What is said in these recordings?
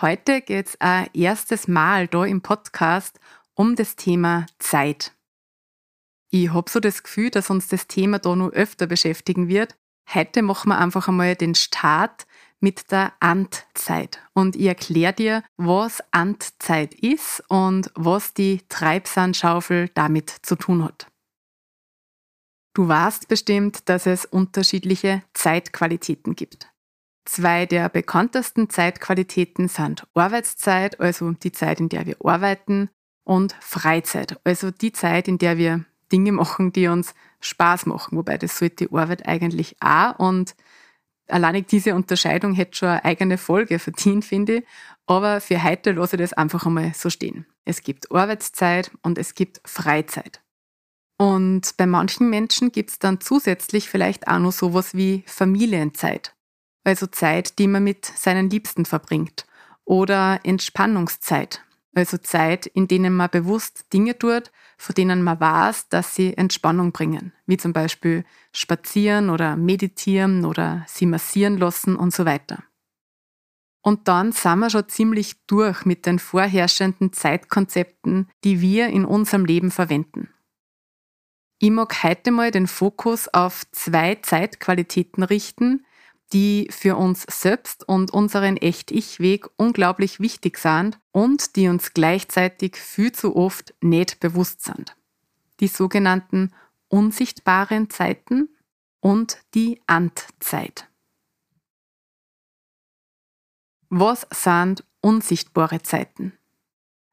Heute geht es ein erstes Mal da im Podcast um das Thema Zeit. Ich habe so das Gefühl, dass uns das Thema da noch öfter beschäftigen wird. Heute machen wir einfach einmal den Start mit der Antzeit. Und ich erkläre dir, was Antzeit ist und was die Treibsandschaufel damit zu tun hat. Du weißt bestimmt, dass es unterschiedliche Zeitqualitäten gibt. Zwei der bekanntesten Zeitqualitäten sind Arbeitszeit, also die Zeit, in der wir arbeiten, und Freizeit, also die Zeit, in der wir Dinge machen, die uns Spaß machen. Wobei das sollte die Arbeit eigentlich auch. Und allein diese Unterscheidung hätte schon eine eigene Folge verdient, finde ich. Aber für heute lasse ich das einfach einmal so stehen. Es gibt Arbeitszeit und es gibt Freizeit. Und bei manchen Menschen gibt es dann zusätzlich vielleicht auch noch sowas wie Familienzeit also Zeit, die man mit seinen Liebsten verbringt. Oder Entspannungszeit, also Zeit, in denen man bewusst Dinge tut, von denen man weiß, dass sie Entspannung bringen, wie zum Beispiel spazieren oder meditieren oder sie massieren lassen und so weiter. Und dann sind wir schon ziemlich durch mit den vorherrschenden Zeitkonzepten, die wir in unserem Leben verwenden. Ich mag heute mal den Fokus auf zwei Zeitqualitäten richten, die für uns selbst und unseren Echt-Ich-Weg unglaublich wichtig sind und die uns gleichzeitig viel zu oft nicht bewusst sind. Die sogenannten unsichtbaren Zeiten und die Antzeit. Was sind unsichtbare Zeiten?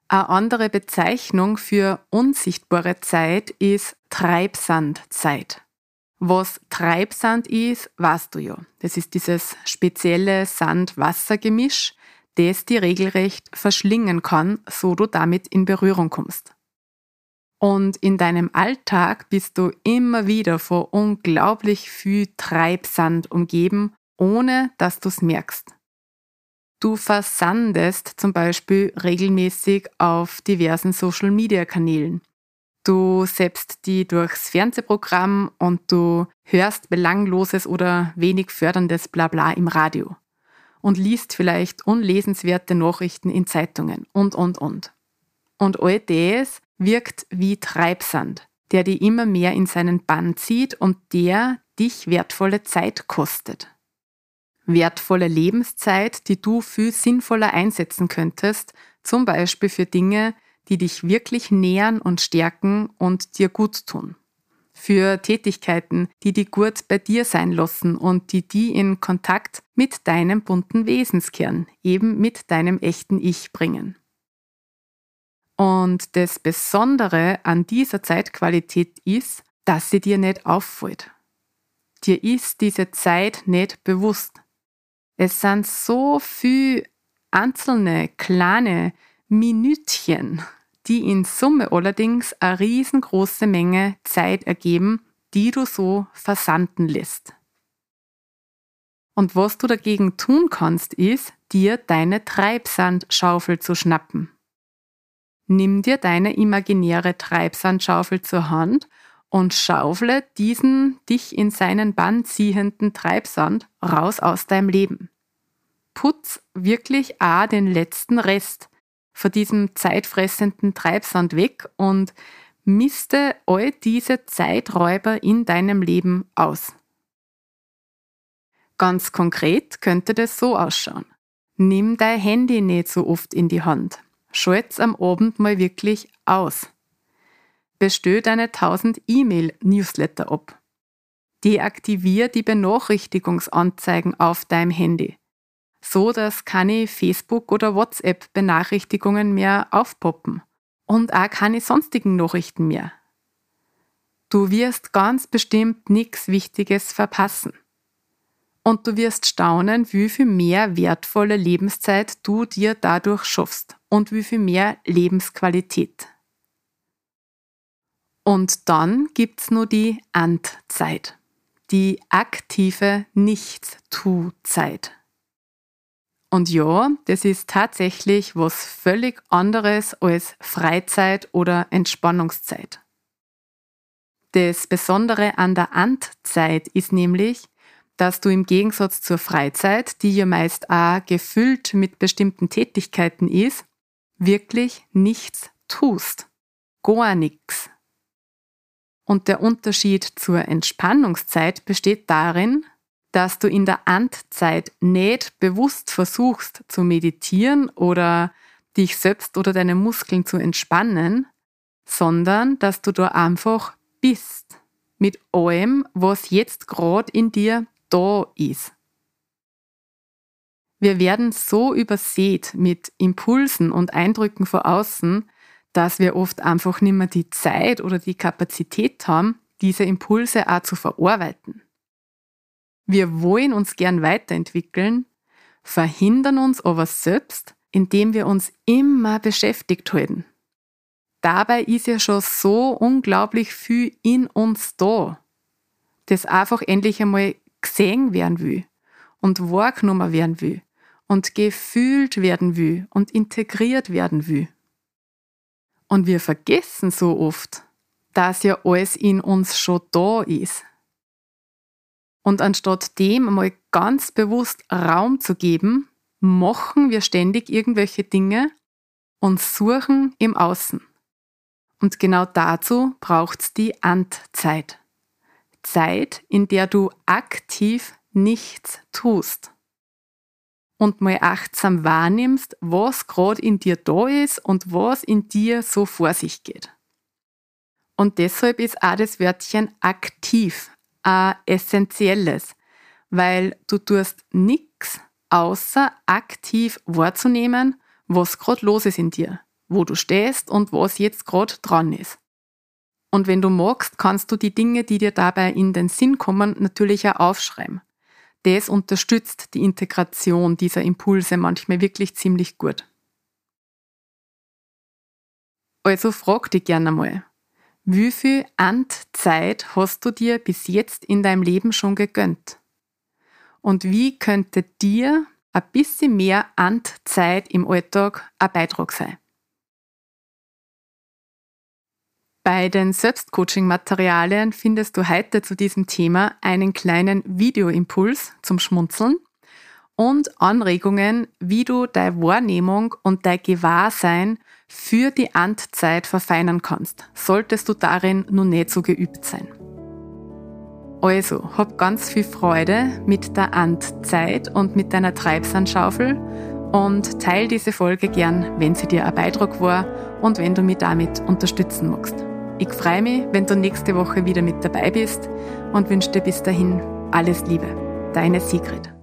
Eine andere Bezeichnung für unsichtbare Zeit ist Treibsandzeit. Was Treibsand ist, weißt du ja. Das ist dieses spezielle Sand-Wasser-Gemisch, das die regelrecht verschlingen kann, so du damit in Berührung kommst. Und in deinem Alltag bist du immer wieder vor unglaublich viel Treibsand umgeben, ohne dass du es merkst. Du versandest zum Beispiel regelmäßig auf diversen Social-Media-Kanälen. Du selbst die durchs Fernsehprogramm und du hörst belangloses oder wenig förderndes Blabla im Radio und liest vielleicht unlesenswerte Nachrichten in Zeitungen und, und, und. Und all das wirkt wie Treibsand, der dich immer mehr in seinen Bann zieht und der dich wertvolle Zeit kostet. Wertvolle Lebenszeit, die du viel sinnvoller einsetzen könntest, zum Beispiel für Dinge, die dich wirklich nähern und stärken und dir gut tun. Für Tätigkeiten, die dich gut bei dir sein lassen und die die in Kontakt mit deinem bunten Wesenskern, eben mit deinem echten Ich bringen. Und das Besondere an dieser Zeitqualität ist, dass sie dir nicht auffällt. Dir ist diese Zeit nicht bewusst. Es sind so viele einzelne kleine Minütchen, die in Summe allerdings eine riesengroße Menge Zeit ergeben, die du so versanden lässt. Und was du dagegen tun kannst, ist, dir deine Treibsandschaufel zu schnappen. Nimm dir deine imaginäre Treibsandschaufel zur Hand und schaufle diesen dich in seinen Bann ziehenden Treibsand raus aus deinem Leben. Putz wirklich a den letzten Rest, von diesem zeitfressenden Treibsand weg und misste all diese Zeiträuber in deinem Leben aus. Ganz konkret könnte das so ausschauen. Nimm dein Handy nicht so oft in die Hand. schalt's am Abend mal wirklich aus. Bestell deine 1000 E-Mail-Newsletter ab. Deaktivier die Benachrichtigungsanzeigen auf deinem Handy, so dass keine Facebook- oder WhatsApp-Benachrichtigungen mehr aufpoppen und auch keine sonstigen Nachrichten mehr. Du wirst ganz bestimmt nichts Wichtiges verpassen. Und du wirst staunen, wie viel mehr wertvolle Lebenszeit du dir dadurch schaffst und wie viel mehr Lebensqualität. Und dann gibt's nur die Andzeit, die aktive Nichtstu-Zeit. Und ja, das ist tatsächlich was völlig anderes als Freizeit oder Entspannungszeit. Das Besondere an der Andzeit ist nämlich, dass du im Gegensatz zur Freizeit, die ja meist auch gefüllt mit bestimmten Tätigkeiten ist, wirklich nichts tust. Gar nichts. Und der Unterschied zur Entspannungszeit besteht darin, dass du in der Andzeit nicht bewusst versuchst zu meditieren oder dich selbst oder deine Muskeln zu entspannen, sondern dass du da einfach bist mit allem, was jetzt gerade in dir da ist. Wir werden so übersät mit Impulsen und Eindrücken von außen, dass wir oft einfach nicht mehr die Zeit oder die Kapazität haben, diese Impulse auch zu verarbeiten. Wir wollen uns gern weiterentwickeln, verhindern uns aber selbst, indem wir uns immer beschäftigt halten. Dabei ist ja schon so unglaublich viel in uns da, das einfach endlich einmal gesehen werden will und wahrgenommen werden will und gefühlt werden will und integriert werden will. Und wir vergessen so oft, dass ja alles in uns schon da ist. Und anstatt dem einmal ganz bewusst Raum zu geben, machen wir ständig irgendwelche Dinge und suchen im Außen. Und genau dazu braucht es die Andzeit. Zeit, in der du aktiv nichts tust und mal achtsam wahrnimmst, was gerade in dir da ist und was in dir so vor sich geht. Und deshalb ist auch das Wörtchen aktiv ein essentielles, weil du tust nichts außer aktiv wahrzunehmen, was gerade los ist in dir, wo du stehst und was jetzt gerade dran ist. Und wenn du magst, kannst du die Dinge, die dir dabei in den Sinn kommen, natürlich auch aufschreiben das unterstützt die Integration dieser Impulse manchmal wirklich ziemlich gut. Also frag dich gerne mal, wie viel Andzeit hast du dir bis jetzt in deinem Leben schon gegönnt? Und wie könnte dir ein bisschen mehr Andzeit im Alltag ein Beitrag sein? Bei den Selbstcoaching-Materialien findest du heute zu diesem Thema einen kleinen Videoimpuls zum Schmunzeln und Anregungen, wie du deine Wahrnehmung und dein Gewahrsein für die Andzeit verfeinern kannst, solltest du darin nun nicht so geübt sein. Also, hab ganz viel Freude mit der Andzeit und mit deiner Treibsandschaufel und teil diese Folge gern, wenn sie dir ein Beitrag war und wenn du mich damit unterstützen magst. Ich freue mich, wenn du nächste Woche wieder mit dabei bist und wünsche dir bis dahin alles Liebe. Deine Sigrid.